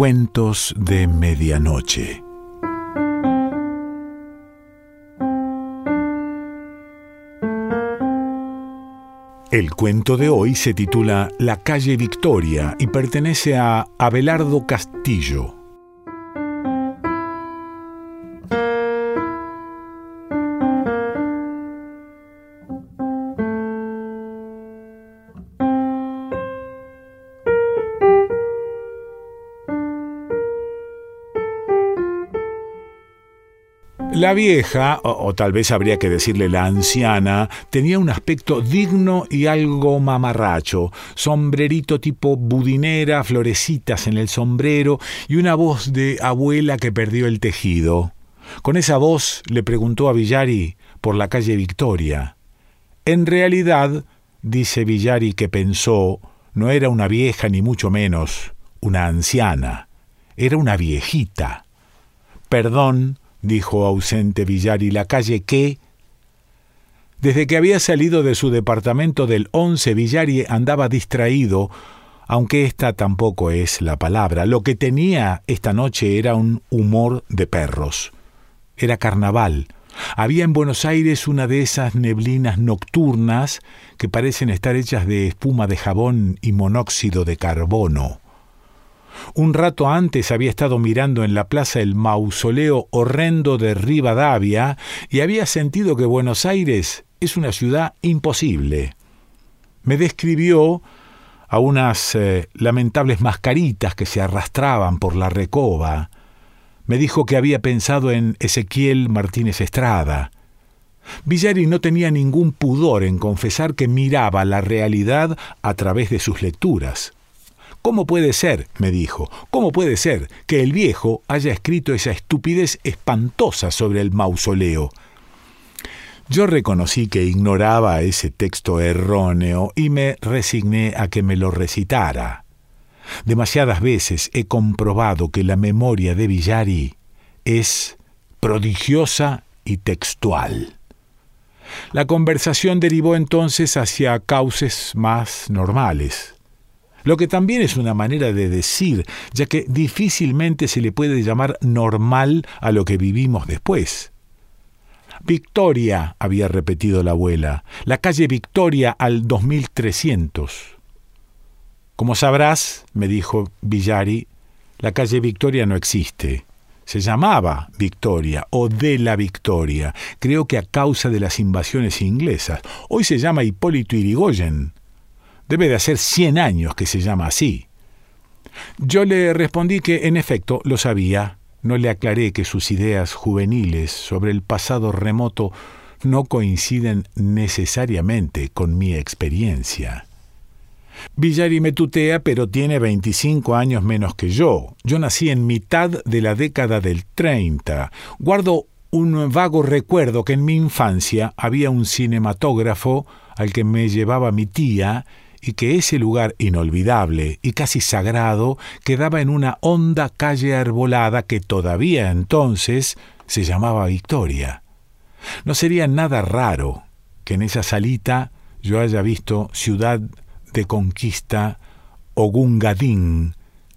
Cuentos de Medianoche. El cuento de hoy se titula La calle Victoria y pertenece a Abelardo Castillo. La vieja, o, tal vez habría que decirle la anciana, tenía un aspecto digno y algo mamarracho, sombrerito tipo budinera, florecitas en el sombrero y una voz de abuela que perdió el tejido. Con esa voz le preguntó a Villari por la calle Victoria. En realidad, dice Villari que pensó, no era una vieja ni mucho menos una anciana, era una viejita. Perdón, dijo ausente Villari, la calle qué? Desde que había salido de su departamento del once, Villari andaba distraído, aunque esta tampoco es la palabra. Lo que tenía esta noche era un humor de perros. Era carnaval. Había en Buenos Aires una de esas neblinas nocturnas que parecen estar hechas de espuma de jabón y monóxido de carbono. Un rato antes había estado mirando en la plaza el mausoleo horrendo de Rivadavia y había sentido que Buenos Aires es una ciudad imposible. Me describió a unas eh, lamentables mascaritas que se arrastraban por la recoba. Me dijo que había pensado en Ezequiel Martínez Estrada. Villari no tenía ningún pudor en confesar que miraba la realidad a través de sus lecturas. ¿Cómo puede ser, me dijo, cómo puede ser que el viejo haya escrito esa estupidez espantosa sobre el mausoleo? Yo reconocí que ignoraba ese texto erróneo y me resigné a que me lo recitara. Demasiadas veces he comprobado que la memoria de Villari es prodigiosa y textual. La conversación derivó entonces hacia cauces más normales lo que también es una manera de decir, ya que difícilmente se le puede llamar normal a lo que vivimos después. Victoria, había repetido la abuela, la calle Victoria al 2300. Como sabrás, me dijo Villari, la calle Victoria no existe. Se llamaba Victoria o de la Victoria, creo que a causa de las invasiones inglesas. Hoy se llama Hipólito Irigoyen. Debe de hacer cien años que se llama así. Yo le respondí que en efecto lo sabía. No le aclaré que sus ideas juveniles sobre el pasado remoto no coinciden necesariamente con mi experiencia. Villari me tutea, pero tiene 25 años menos que yo. Yo nací en mitad de la década del 30. Guardo un vago recuerdo que en mi infancia había un cinematógrafo al que me llevaba mi tía y que ese lugar inolvidable y casi sagrado quedaba en una honda calle arbolada que todavía entonces se llamaba Victoria. No sería nada raro que en esa salita yo haya visto Ciudad de Conquista o Gungadín.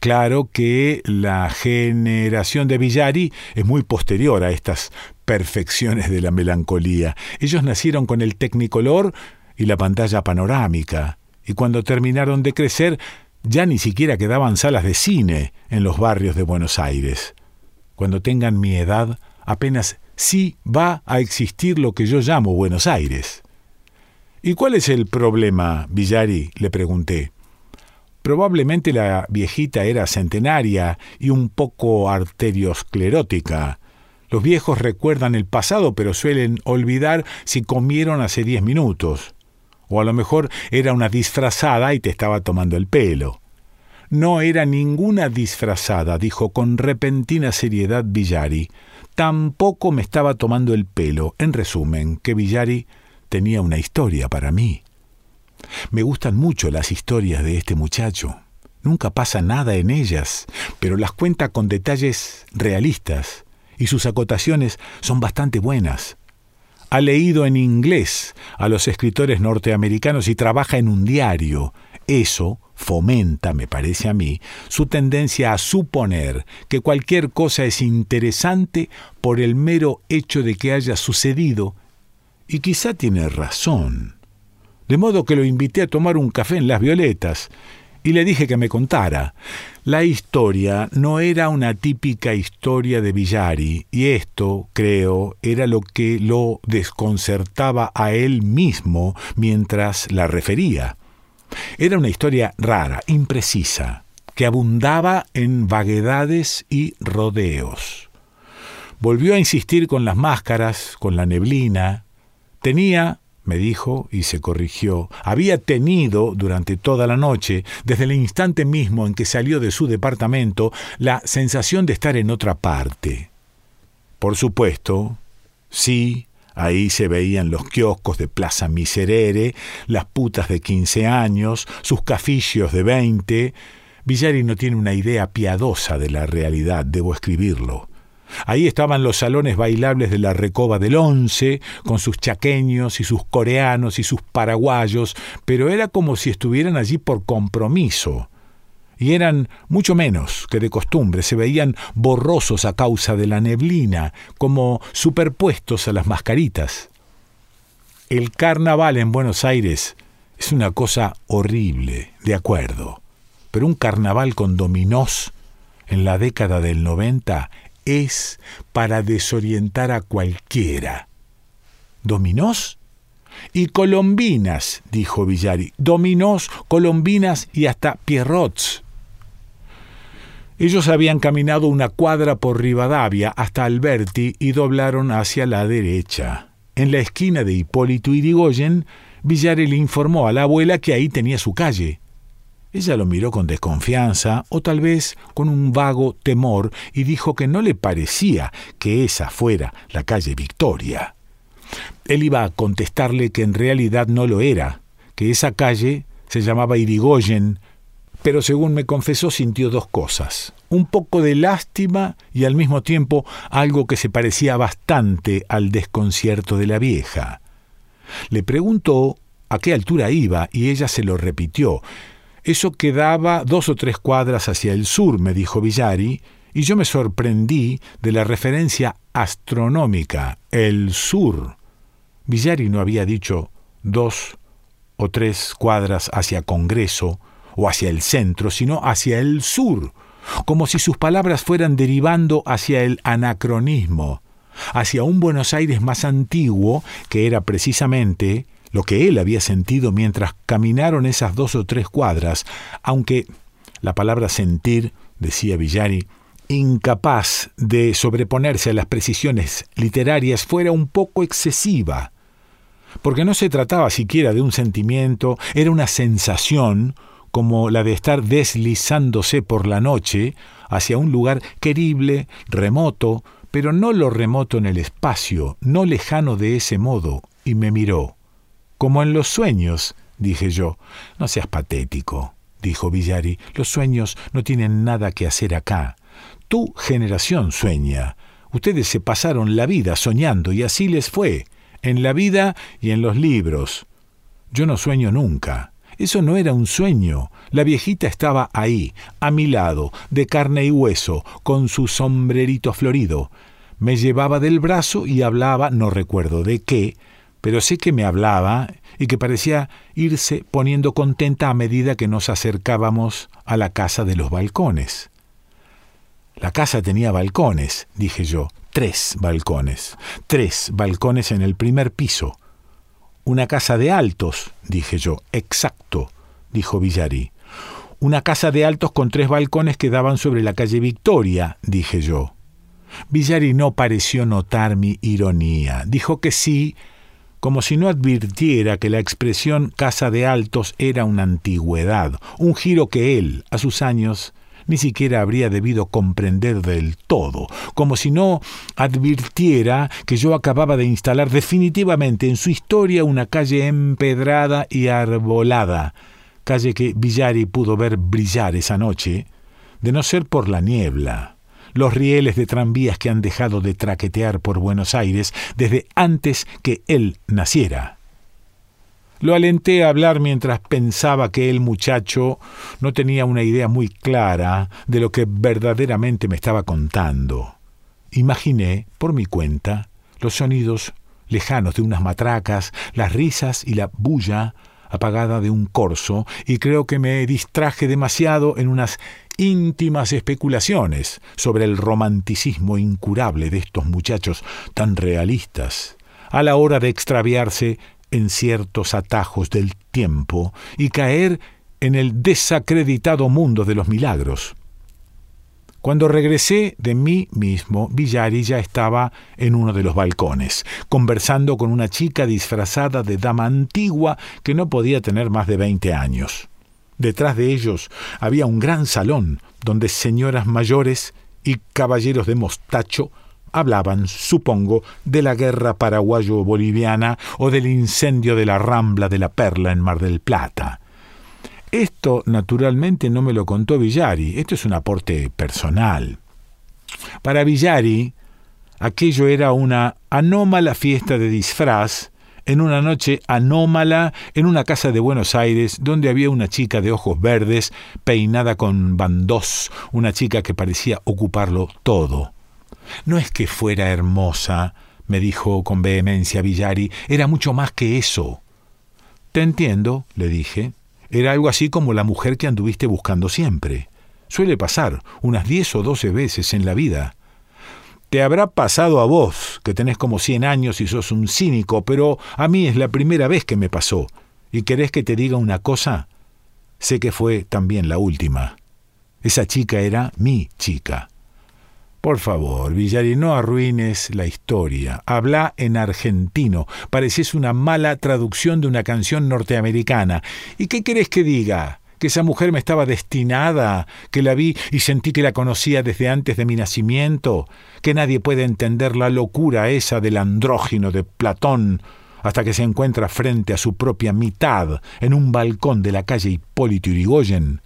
Claro que la generación de Villari es muy posterior a estas perfecciones de la melancolía. Ellos nacieron con el tecnicolor y la pantalla panorámica y cuando terminaron de crecer ya ni siquiera quedaban salas de cine en los barrios de Buenos Aires. Cuando tengan mi edad, apenas sí va a existir lo que yo llamo Buenos Aires. ¿Y cuál es el problema, Villari? le pregunté. Probablemente la viejita era centenaria y un poco arteriosclerótica. Los viejos recuerdan el pasado, pero suelen olvidar si comieron hace diez minutos. O a lo mejor era una disfrazada y te estaba tomando el pelo. No era ninguna disfrazada, dijo con repentina seriedad Villari. Tampoco me estaba tomando el pelo. En resumen, que Villari tenía una historia para mí. Me gustan mucho las historias de este muchacho. Nunca pasa nada en ellas, pero las cuenta con detalles realistas, y sus acotaciones son bastante buenas ha leído en inglés a los escritores norteamericanos y trabaja en un diario. Eso fomenta, me parece a mí, su tendencia a suponer que cualquier cosa es interesante por el mero hecho de que haya sucedido, y quizá tiene razón. De modo que lo invité a tomar un café en Las Violetas, y le dije que me contara. La historia no era una típica historia de Villari, y esto, creo, era lo que lo desconcertaba a él mismo mientras la refería. Era una historia rara, imprecisa, que abundaba en vaguedades y rodeos. Volvió a insistir con las máscaras, con la neblina. Tenía, me dijo, y se corrigió, había tenido durante toda la noche, desde el instante mismo en que salió de su departamento, la sensación de estar en otra parte. Por supuesto, sí, Ahí se veían los kioscos de Plaza Miserere, las putas de quince años, sus cafillos de veinte. Villari no tiene una idea piadosa de la realidad, debo escribirlo. Ahí estaban los salones bailables de la Recoba del Once, con sus chaqueños y sus coreanos y sus paraguayos, pero era como si estuvieran allí por compromiso y eran mucho menos que de costumbre, se veían borrosos a causa de la neblina, como superpuestos a las mascaritas. El carnaval en Buenos Aires es una cosa horrible, de acuerdo, pero un carnaval con dominós en la década del 90 es para desorientar a cualquiera. ¿Dominós? Y colombinas, dijo Villari. Dominós, colombinas y hasta pierrots. Ellos habían caminado una cuadra por Rivadavia hasta Alberti y doblaron hacia la derecha. En la esquina de Hipólito Irigoyen, Villare le informó a la abuela que ahí tenía su calle. Ella lo miró con desconfianza o tal vez con un vago temor y dijo que no le parecía que esa fuera la calle Victoria. Él iba a contestarle que en realidad no lo era, que esa calle se llamaba Irigoyen, pero según me confesó sintió dos cosas, un poco de lástima y al mismo tiempo algo que se parecía bastante al desconcierto de la vieja. Le preguntó a qué altura iba y ella se lo repitió. Eso quedaba dos o tres cuadras hacia el sur, me dijo Villari, y yo me sorprendí de la referencia astronómica, el sur. Villari no había dicho dos o tres cuadras hacia Congreso, o hacia el centro, sino hacia el sur, como si sus palabras fueran derivando hacia el anacronismo, hacia un Buenos Aires más antiguo, que era precisamente lo que él había sentido mientras caminaron esas dos o tres cuadras, aunque la palabra sentir, decía Villari, incapaz de sobreponerse a las precisiones literarias, fuera un poco excesiva, porque no se trataba siquiera de un sentimiento, era una sensación, como la de estar deslizándose por la noche hacia un lugar querible, remoto, pero no lo remoto en el espacio, no lejano de ese modo, y me miró. Como en los sueños, dije yo. No seas patético, dijo Villari, los sueños no tienen nada que hacer acá. Tu generación sueña. Ustedes se pasaron la vida soñando y así les fue, en la vida y en los libros. Yo no sueño nunca. Eso no era un sueño. La viejita estaba ahí, a mi lado, de carne y hueso, con su sombrerito florido. Me llevaba del brazo y hablaba, no recuerdo de qué, pero sé que me hablaba y que parecía irse poniendo contenta a medida que nos acercábamos a la casa de los balcones. La casa tenía balcones, dije yo, tres balcones, tres balcones en el primer piso. Una casa de altos, dije yo. Exacto, dijo Villari. Una casa de altos con tres balcones que daban sobre la calle Victoria, dije yo. Villari no pareció notar mi ironía. Dijo que sí, como si no advirtiera que la expresión casa de altos era una antigüedad, un giro que él, a sus años, ni siquiera habría debido comprender del todo, como si no advirtiera que yo acababa de instalar definitivamente en su historia una calle empedrada y arbolada, calle que Villari pudo ver brillar esa noche, de no ser por la niebla, los rieles de tranvías que han dejado de traquetear por Buenos Aires desde antes que él naciera. Lo alenté a hablar mientras pensaba que el muchacho no tenía una idea muy clara de lo que verdaderamente me estaba contando. Imaginé, por mi cuenta, los sonidos lejanos de unas matracas, las risas y la bulla apagada de un corso, y creo que me distraje demasiado en unas íntimas especulaciones sobre el romanticismo incurable de estos muchachos tan realistas, a la hora de extraviarse en ciertos atajos del tiempo y caer en el desacreditado mundo de los milagros. Cuando regresé de mí mismo, Villari ya estaba en uno de los balcones, conversando con una chica disfrazada de dama antigua que no podía tener más de veinte años. Detrás de ellos había un gran salón donde señoras mayores y caballeros de mostacho hablaban, supongo, de la guerra paraguayo-boliviana o del incendio de la Rambla de la Perla en Mar del Plata. Esto, naturalmente, no me lo contó Villari, esto es un aporte personal. Para Villari, aquello era una anómala fiesta de disfraz en una noche anómala en una casa de Buenos Aires donde había una chica de ojos verdes peinada con bandós, una chica que parecía ocuparlo todo. No es que fuera hermosa, me dijo con vehemencia Villari, era mucho más que eso. Te entiendo, le dije. Era algo así como la mujer que anduviste buscando siempre. Suele pasar unas diez o doce veces en la vida. Te habrá pasado a vos, que tenés como cien años y sos un cínico, pero a mí es la primera vez que me pasó. ¿Y querés que te diga una cosa? Sé que fue también la última. Esa chica era mi chica. Por favor, Villari, no arruines la historia. Habla en argentino. Pareces una mala traducción de una canción norteamericana. ¿Y qué querés que diga? ¿Que esa mujer me estaba destinada? ¿Que la vi y sentí que la conocía desde antes de mi nacimiento? ¿Que nadie puede entender la locura esa del andrógino de Platón hasta que se encuentra frente a su propia mitad en un balcón de la calle Hipólito Yrigoyen?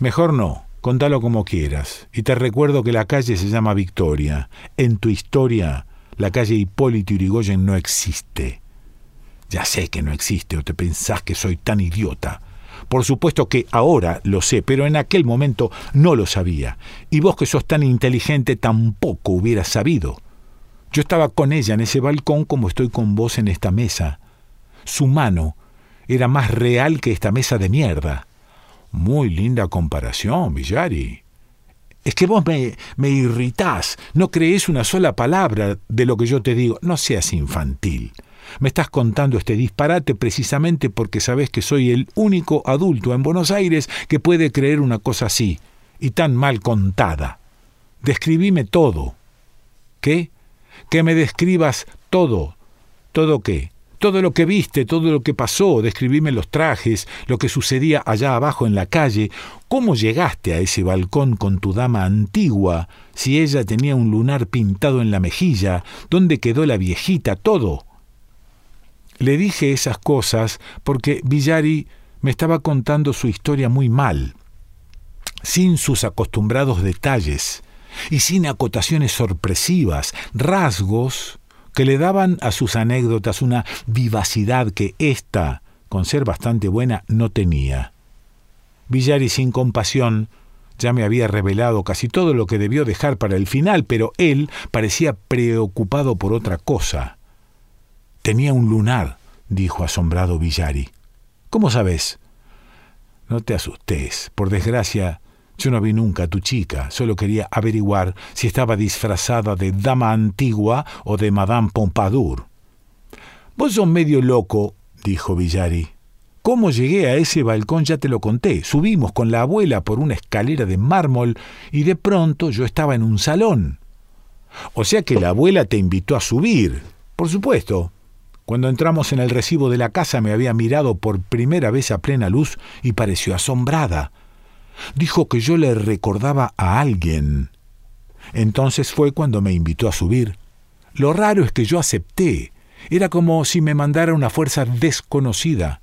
Mejor no. Contalo como quieras. Y te recuerdo que la calle se llama Victoria. En tu historia, la calle Hipólito Yrigoyen no existe. Ya sé que no existe o te pensás que soy tan idiota. Por supuesto que ahora lo sé, pero en aquel momento no lo sabía. Y vos que sos tan inteligente tampoco hubieras sabido. Yo estaba con ella en ese balcón como estoy con vos en esta mesa. Su mano era más real que esta mesa de mierda. Muy linda comparación, Villari. Es que vos me, me irritás, no crees una sola palabra de lo que yo te digo. No seas infantil. Me estás contando este disparate precisamente porque sabes que soy el único adulto en Buenos Aires que puede creer una cosa así, y tan mal contada. Describime todo. ¿Qué? Que me describas todo. ¿Todo qué? Todo lo que viste, todo lo que pasó, describime los trajes, lo que sucedía allá abajo en la calle, cómo llegaste a ese balcón con tu dama antigua, si ella tenía un lunar pintado en la mejilla, dónde quedó la viejita, todo. Le dije esas cosas porque Villari me estaba contando su historia muy mal, sin sus acostumbrados detalles y sin acotaciones sorpresivas, rasgos que le daban a sus anécdotas una vivacidad que ésta, con ser bastante buena, no tenía. Villari sin compasión ya me había revelado casi todo lo que debió dejar para el final, pero él parecía preocupado por otra cosa. Tenía un lunar, dijo asombrado Villari. ¿Cómo sabes? No te asustes. Por desgracia, yo no vi nunca a tu chica, solo quería averiguar si estaba disfrazada de dama antigua o de Madame Pompadour. Vos sos medio loco, dijo Villari. ¿Cómo llegué a ese balcón ya te lo conté. Subimos con la abuela por una escalera de mármol y de pronto yo estaba en un salón. O sea que la abuela te invitó a subir. Por supuesto. Cuando entramos en el recibo de la casa me había mirado por primera vez a plena luz y pareció asombrada. Dijo que yo le recordaba a alguien. Entonces fue cuando me invitó a subir. Lo raro es que yo acepté. Era como si me mandara una fuerza desconocida.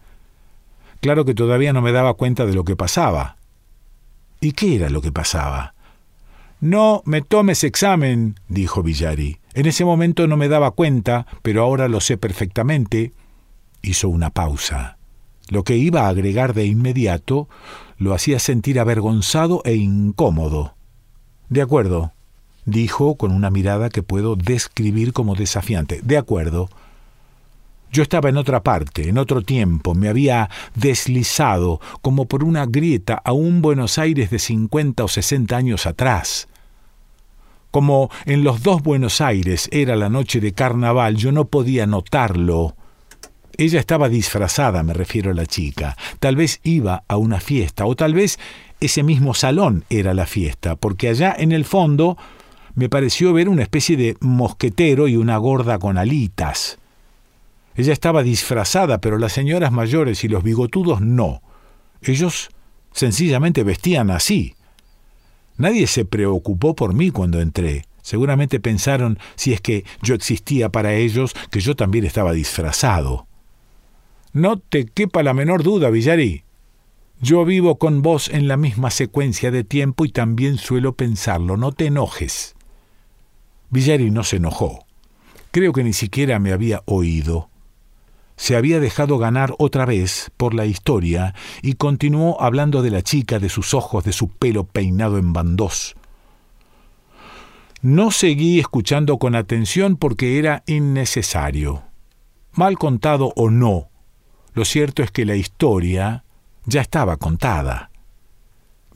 Claro que todavía no me daba cuenta de lo que pasaba. ¿Y qué era lo que pasaba? No me tomes examen, dijo Villari. En ese momento no me daba cuenta, pero ahora lo sé perfectamente. Hizo una pausa. Lo que iba a agregar de inmediato lo hacía sentir avergonzado e incómodo. De acuerdo, dijo con una mirada que puedo describir como desafiante. De acuerdo. Yo estaba en otra parte, en otro tiempo, me había deslizado como por una grieta a un Buenos Aires de cincuenta o sesenta años atrás. Como en los dos Buenos Aires era la noche de carnaval, yo no podía notarlo. Ella estaba disfrazada, me refiero a la chica. Tal vez iba a una fiesta, o tal vez ese mismo salón era la fiesta, porque allá en el fondo me pareció ver una especie de mosquetero y una gorda con alitas. Ella estaba disfrazada, pero las señoras mayores y los bigotudos no. Ellos sencillamente vestían así. Nadie se preocupó por mí cuando entré. Seguramente pensaron, si es que yo existía para ellos, que yo también estaba disfrazado. No te quepa la menor duda, Villari. Yo vivo con vos en la misma secuencia de tiempo y también suelo pensarlo. No te enojes. Villari no se enojó. Creo que ni siquiera me había oído. Se había dejado ganar otra vez por la historia y continuó hablando de la chica, de sus ojos, de su pelo peinado en bandós. No seguí escuchando con atención porque era innecesario. Mal contado o no, lo cierto es que la historia ya estaba contada.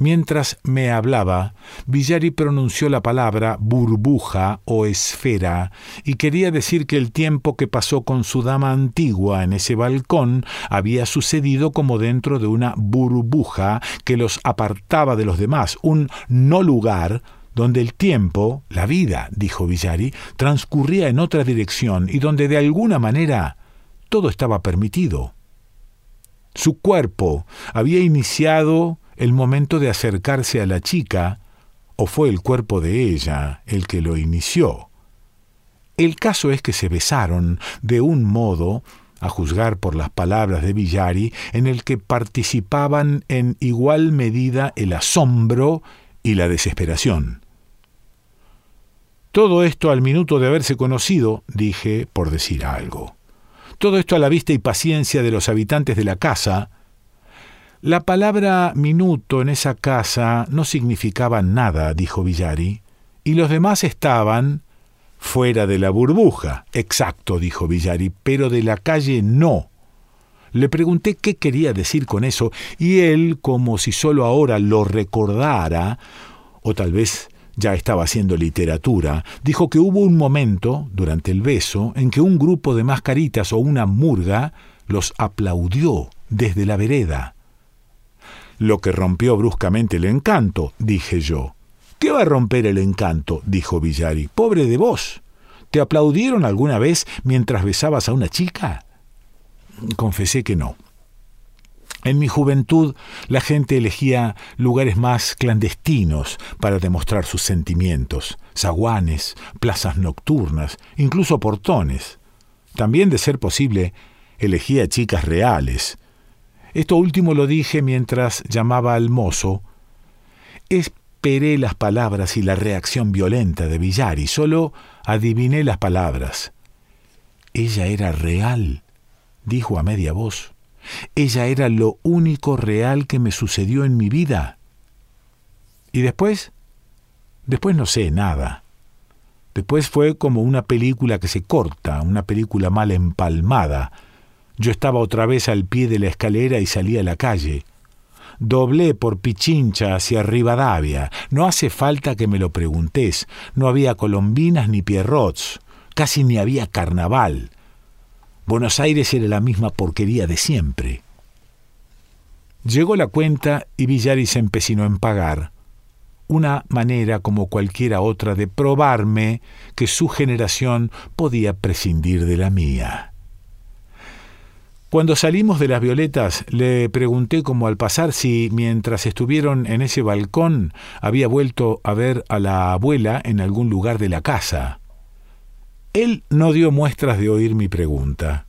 Mientras me hablaba, Villari pronunció la palabra burbuja o esfera y quería decir que el tiempo que pasó con su dama antigua en ese balcón había sucedido como dentro de una burbuja que los apartaba de los demás, un no lugar donde el tiempo, la vida, dijo Villari, transcurría en otra dirección y donde de alguna manera todo estaba permitido. Su cuerpo había iniciado el momento de acercarse a la chica, o fue el cuerpo de ella el que lo inició. El caso es que se besaron de un modo, a juzgar por las palabras de Villari, en el que participaban en igual medida el asombro y la desesperación. Todo esto al minuto de haberse conocido, dije, por decir algo. Todo esto a la vista y paciencia de los habitantes de la casa, la palabra minuto en esa casa no significaba nada, dijo Villari, y los demás estaban fuera de la burbuja. Exacto, dijo Villari, pero de la calle no. Le pregunté qué quería decir con eso, y él, como si solo ahora lo recordara, o tal vez ya estaba haciendo literatura, dijo que hubo un momento, durante el beso, en que un grupo de mascaritas o una murga los aplaudió desde la vereda lo que rompió bruscamente el encanto, dije yo. ¿Qué va a romper el encanto? dijo Villari. Pobre de vos. ¿Te aplaudieron alguna vez mientras besabas a una chica? Confesé que no. En mi juventud la gente elegía lugares más clandestinos para demostrar sus sentimientos, zaguanes, plazas nocturnas, incluso portones. También, de ser posible, elegía chicas reales, esto último lo dije mientras llamaba al mozo. Esperé las palabras y la reacción violenta de Villari, solo adiviné las palabras. Ella era real, dijo a media voz. Ella era lo único real que me sucedió en mi vida. ¿Y después? Después no sé nada. Después fue como una película que se corta, una película mal empalmada, yo estaba otra vez al pie de la escalera y salí a la calle. Doblé por Pichincha hacia Rivadavia. No hace falta que me lo preguntes. No había colombinas ni pierrots. Casi ni había carnaval. Buenos Aires era la misma porquería de siempre. Llegó la cuenta y Villari se empecinó en pagar. Una manera como cualquiera otra de probarme que su generación podía prescindir de la mía. Cuando salimos de las violetas, le pregunté como al pasar si, mientras estuvieron en ese balcón, había vuelto a ver a la abuela en algún lugar de la casa. Él no dio muestras de oír mi pregunta,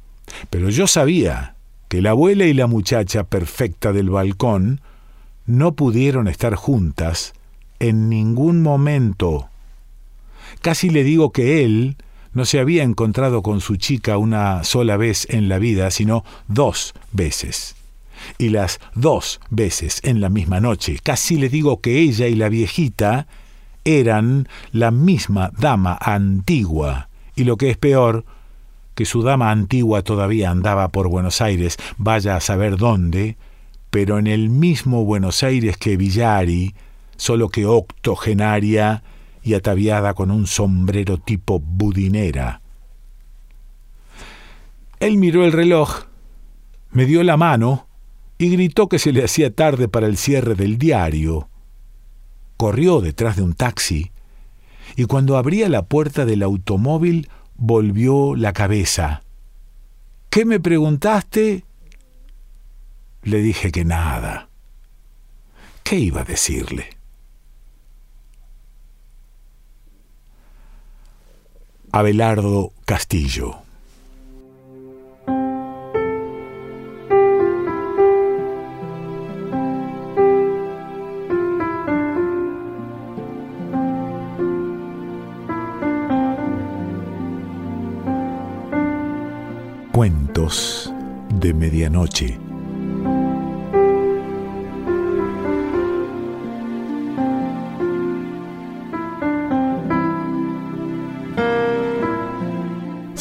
pero yo sabía que la abuela y la muchacha perfecta del balcón no pudieron estar juntas en ningún momento. Casi le digo que él no se había encontrado con su chica una sola vez en la vida, sino dos veces. Y las dos veces en la misma noche. Casi le digo que ella y la viejita eran la misma dama antigua. Y lo que es peor, que su dama antigua todavía andaba por Buenos Aires, vaya a saber dónde, pero en el mismo Buenos Aires que Villari, solo que octogenaria y ataviada con un sombrero tipo budinera. Él miró el reloj, me dio la mano y gritó que se le hacía tarde para el cierre del diario. Corrió detrás de un taxi y cuando abría la puerta del automóvil volvió la cabeza. ¿Qué me preguntaste? Le dije que nada. ¿Qué iba a decirle? Abelardo Castillo. Cuentos de Medianoche.